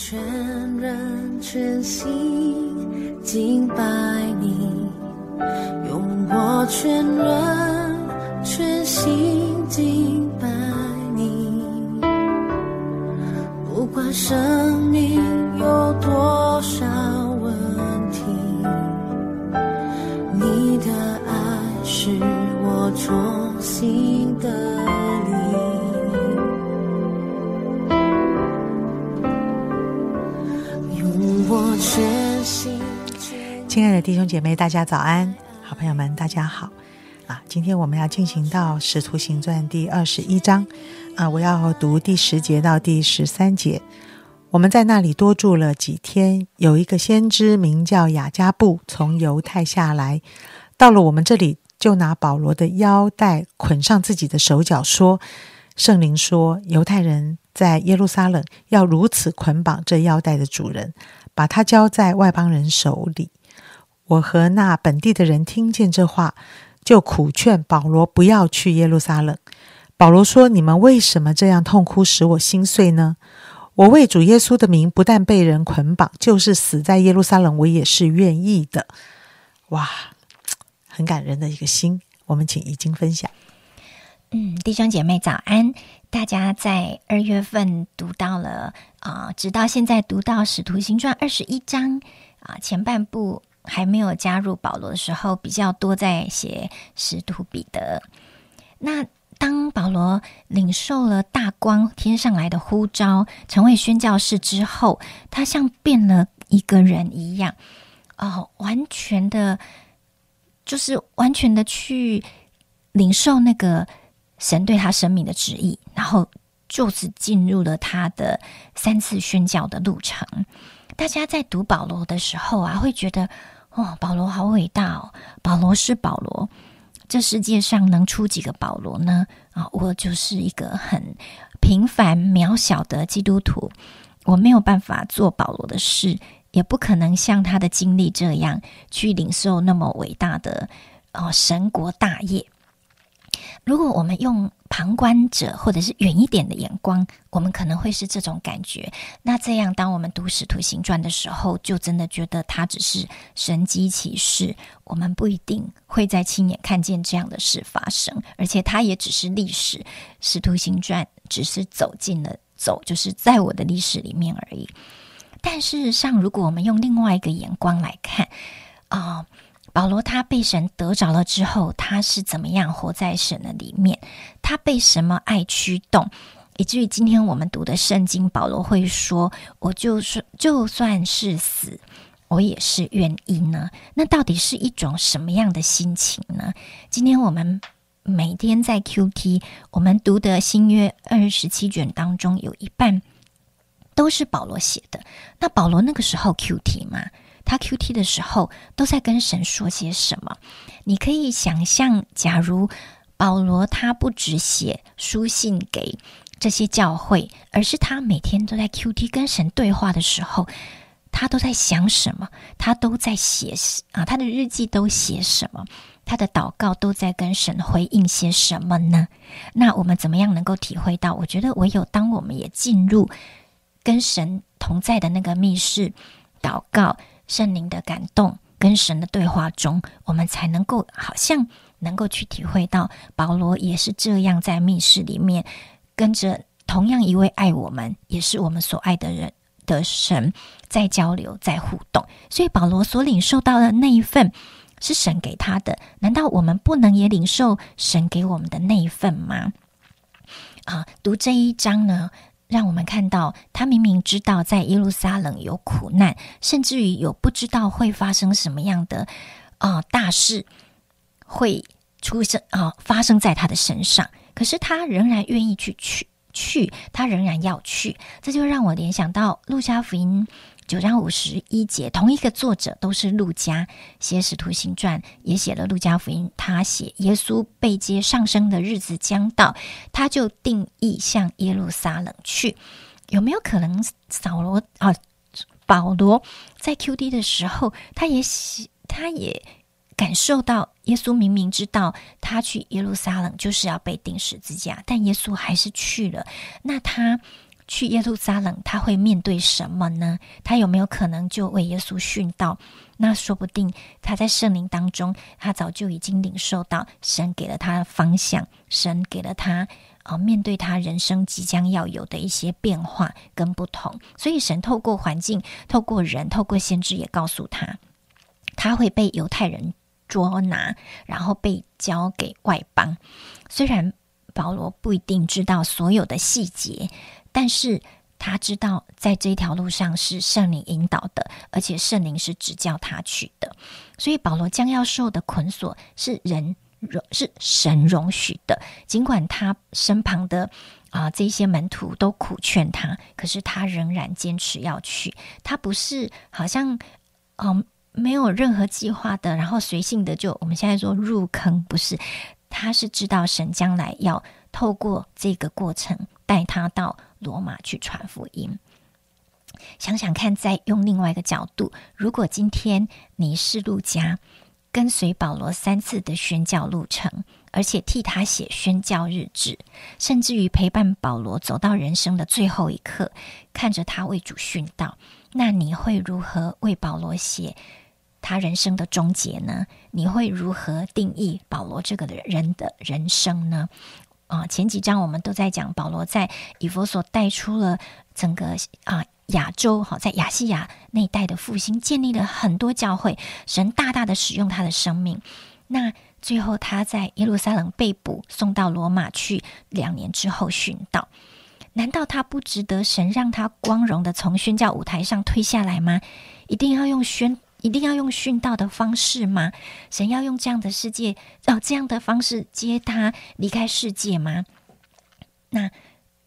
全人全心敬拜你，用我全人全心敬拜你，不管生命有多少问题，你的爱是我重新的。亲爱的弟兄姐妹，大家早安！好朋友们，大家好！啊，今天我们要进行到《使徒行传》第二十一章啊，我要读第十节到第十三节。我们在那里多住了几天，有一个先知名叫雅加布，从犹太下来，到了我们这里，就拿保罗的腰带捆上自己的手脚，说：“圣灵说，犹太人在耶路撒冷要如此捆绑这腰带的主人，把他交在外邦人手里。”我和那本地的人听见这话，就苦劝保罗不要去耶路撒冷。保罗说：“你们为什么这样痛哭，使我心碎呢？我为主耶稣的名，不但被人捆绑，就是死在耶路撒冷，我也是愿意的。”哇，很感人的一个心。我们请怡经分享。嗯，弟兄姐妹早安！大家在二月份读到了啊，直到现在读到《使徒行传》二十一章啊前半部。还没有加入保罗的时候，比较多在写使徒彼得。那当保罗领受了大光天上来的呼召，成为宣教士之后，他像变了一个人一样，哦，完全的，就是完全的去领受那个神对他生命的旨意，然后就此进入了他的三次宣教的路程。大家在读保罗的时候啊，会觉得。哦，保罗好伟大哦！保罗是保罗，这世界上能出几个保罗呢？啊，我就是一个很平凡渺小的基督徒，我没有办法做保罗的事，也不可能像他的经历这样去领受那么伟大的哦神国大业。如果我们用旁观者或者是远一点的眼光，我们可能会是这种感觉。那这样，当我们读《使徒行传》的时候，就真的觉得它只是神机骑士，我们不一定会在亲眼看见这样的事发生，而且它也只是历史，《使徒行传》只是走进了走，就是在我的历史里面而已。但事实上，如果我们用另外一个眼光来看，啊。保罗他被神得着了之后，他是怎么样活在神的里面？他被什么爱驱动，以至于今天我们读的圣经，保罗会说：“我就是就算是死，我也是愿意呢。”那到底是一种什么样的心情呢？今天我们每天在 Q T，我们读的新约二十七卷当中，有一半都是保罗写的。那保罗那个时候 Q T 吗？他 Q T 的时候都在跟神说些什么？你可以想象，假如保罗他不只写书信给这些教会，而是他每天都在 Q T 跟神对话的时候，他都在想什么？他都在写啊，他的日记都写什么？他的祷告都在跟神回应些什么呢？那我们怎么样能够体会到？我觉得唯有当我们也进入跟神同在的那个密室祷告。圣灵的感动跟神的对话中，我们才能够好像能够去体会到保罗也是这样在密室里面跟着同样一位爱我们也是我们所爱的人的神在交流在互动。所以保罗所领受到的那一份是神给他的，难道我们不能也领受神给我们的那一份吗？啊，读这一章呢？让我们看到，他明明知道在耶路撒冷有苦难，甚至于有不知道会发生什么样的啊大事会出生啊发生在他的身上，可是他仍然愿意去去去，他仍然要去，这就让我联想到路加福音。九章五十一节，同一个作者都是路加写《使徒行传》，也写了《路加福音》。他写耶稣被接上升的日子将到，他就定义向耶路撒冷去。有没有可能扫罗啊？保罗在 QD 的时候，他也写，他也感受到耶稣明明知道他去耶路撒冷就是要被钉十字架，但耶稣还是去了。那他。去耶路撒冷，他会面对什么呢？他有没有可能就为耶稣殉道？那说不定他在圣灵当中，他早就已经领受到神给了他的方向，神给了他啊，面对他人生即将要有的一些变化跟不同。所以神透过环境、透过人、透过先知也告诉他，他会被犹太人捉拿，然后被交给外邦。虽然保罗不一定知道所有的细节，但是。他知道在这条路上是圣灵引导的，而且圣灵是指教他去的，所以保罗将要受的捆锁是人容是神容许的。尽管他身旁的啊这些门徒都苦劝他，可是他仍然坚持要去。他不是好像嗯没有任何计划的，然后随性的就我们现在说入坑，不是，他是知道神将来要透过这个过程带他到。罗马去传福音，想想看，再用另外一个角度，如果今天你是路加，跟随保罗三次的宣教路程，而且替他写宣教日志，甚至于陪伴保罗走到人生的最后一刻，看着他为主殉道，那你会如何为保罗写他人生的终结呢？你会如何定义保罗这个人的人生呢？啊，前几章我们都在讲保罗在以佛所带出了整个啊亚洲，好在亚细亚那一带的复兴，建立了很多教会，神大大的使用他的生命。那最后他在耶路撒冷被捕，送到罗马去，两年之后殉道。难道他不值得神让他光荣的从宣教舞台上退下来吗？一定要用宣。一定要用殉道的方式吗？神要用这样的世界哦，这样的方式接他离开世界吗？那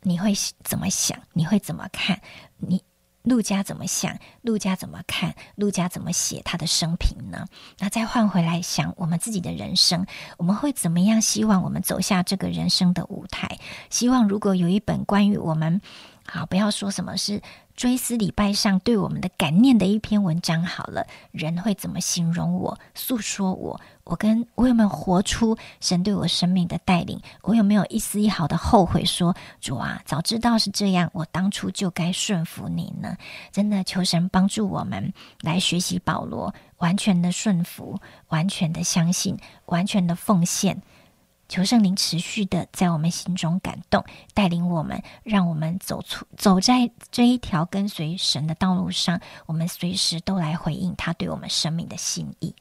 你会怎么想？你会怎么看？你陆家怎么想？陆家怎么看？陆家怎么写他的生平呢？那再换回来想我们自己的人生，我们会怎么样？希望我们走下这个人生的舞台？希望如果有一本关于我们，好，不要说什么是。追思礼拜上对我们的感念的一篇文章，好了，人会怎么形容我？诉说我？我跟我有没有活出神对我生命的带领？我有没有一丝一毫的后悔？说主啊，早知道是这样，我当初就该顺服你呢？真的，求神帮助我们来学习保罗，完全的顺服，完全的相信，完全的奉献。求圣灵持续的在我们心中感动，带领我们，让我们走出走在这一条跟随神的道路上。我们随时都来回应他对我们生命的心意。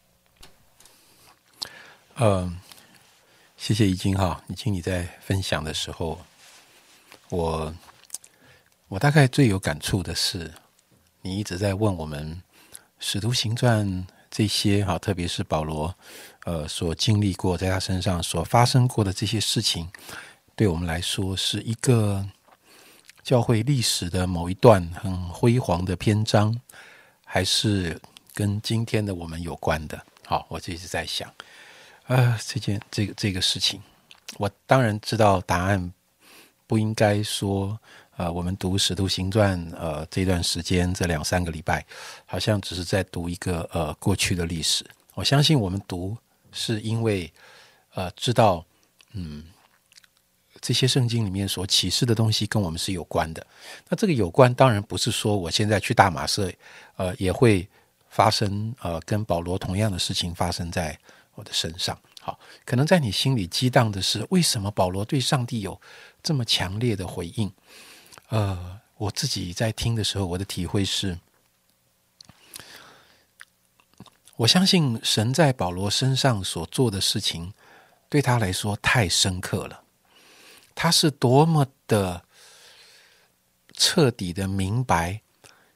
嗯，谢谢已经哈，已经你在分享的时候，我我大概最有感触的是，你一直在问我们《使徒行传》这些哈，特别是保罗。呃，所经历过，在他身上所发生过的这些事情，对我们来说是一个教会历史的某一段很辉煌的篇章，还是跟今天的我们有关的？好，我这直在想，呃，这件这个这个事情，我当然知道答案，不应该说，呃，我们读《使徒行传》呃这段时间这两三个礼拜，好像只是在读一个呃过去的历史。我相信我们读。是因为，呃，知道，嗯，这些圣经里面所启示的东西跟我们是有关的。那这个有关，当然不是说我现在去大马色，呃，也会发生呃跟保罗同样的事情发生在我的身上。好，可能在你心里激荡的是，为什么保罗对上帝有这么强烈的回应？呃，我自己在听的时候，我的体会是。我相信神在保罗身上所做的事情，对他来说太深刻了。他是多么的彻底的明白，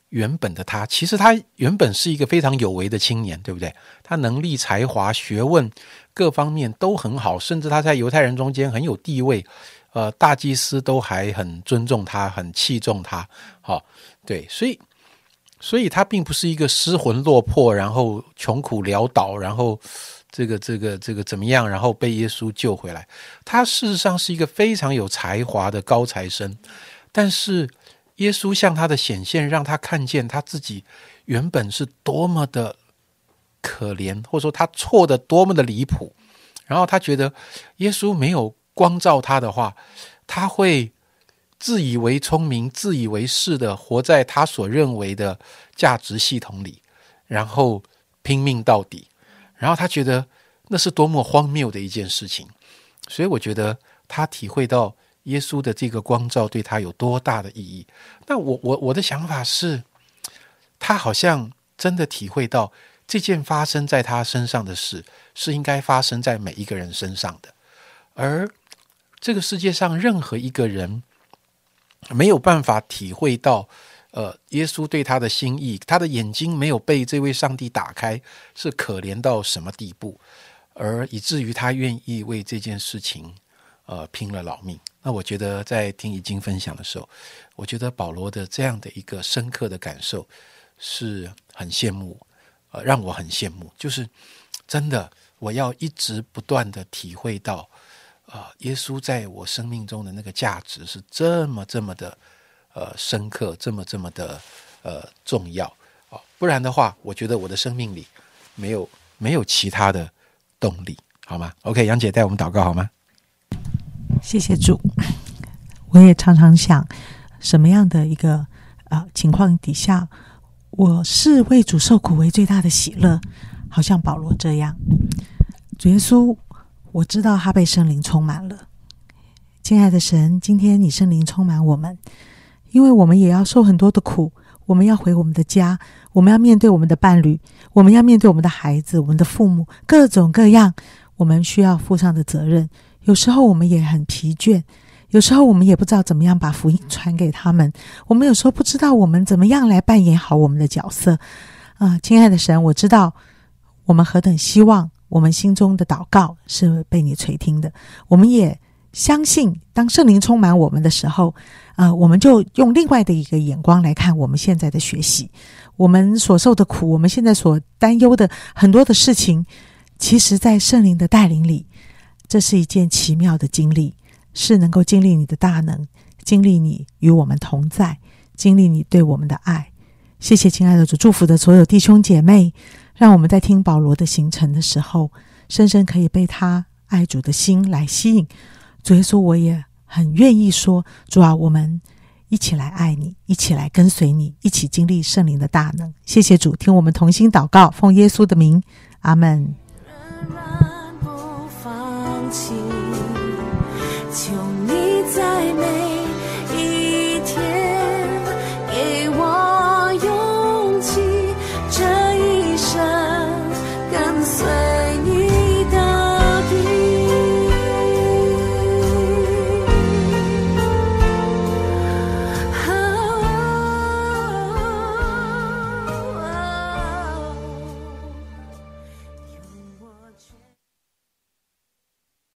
原本的他，其实他原本是一个非常有为的青年，对不对？他能力、才华、学问各方面都很好，甚至他在犹太人中间很有地位，呃，大祭司都还很尊重他，很器重他。好，对，所以。所以他并不是一个失魂落魄，然后穷苦潦倒，然后这个这个这个怎么样，然后被耶稣救回来。他事实上是一个非常有才华的高材生，但是耶稣向他的显现，让他看见他自己原本是多么的可怜，或者说他错的多么的离谱。然后他觉得耶稣没有光照他的话，他会。自以为聪明、自以为是的活在他所认为的价值系统里，然后拼命到底，然后他觉得那是多么荒谬的一件事情。所以我觉得他体会到耶稣的这个光照对他有多大的意义。那我我我的想法是，他好像真的体会到这件发生在他身上的事是应该发生在每一个人身上的，而这个世界上任何一个人。没有办法体会到，呃，耶稣对他的心意，他的眼睛没有被这位上帝打开，是可怜到什么地步，而以至于他愿意为这件事情，呃，拼了老命。那我觉得在听已经分享的时候，我觉得保罗的这样的一个深刻的感受是很羡慕，呃，让我很羡慕，就是真的，我要一直不断的体会到。啊，耶稣在我生命中的那个价值是这么这么的呃深刻，这么这么的呃重要啊！不然的话，我觉得我的生命里没有没有其他的动力，好吗？OK，杨姐带我们祷告好吗？谢谢主。我也常常想，什么样的一个啊情况底下，我是为主受苦为最大的喜乐，好像保罗这样，主耶稣。我知道他被圣灵充满了，亲爱的神，今天你圣灵充满我们，因为我们也要受很多的苦，我们要回我们的家，我们要面对我们的伴侣，我们要面对我们的孩子、我们的父母，各种各样我们需要负上的责任。有时候我们也很疲倦，有时候我们也不知道怎么样把福音传给他们，我们有时候不知道我们怎么样来扮演好我们的角色。啊，亲爱的神，我知道我们何等希望。我们心中的祷告是被你垂听的，我们也相信，当圣灵充满我们的时候，啊，我们就用另外的一个眼光来看我们现在的学习，我们所受的苦，我们现在所担忧的很多的事情，其实，在圣灵的带领里，这是一件奇妙的经历，是能够经历你的大能，经历你与我们同在，经历你对我们的爱。谢谢，亲爱的主，祝福的所有弟兄姐妹。让我们在听保罗的行程的时候，深深可以被他爱主的心来吸引。主耶稣，我也很愿意说，主啊，我们一起来爱你，一起来跟随你，一起经历圣灵的大能。谢谢主，听我们同心祷告，奉耶稣的名，阿门。不放弃，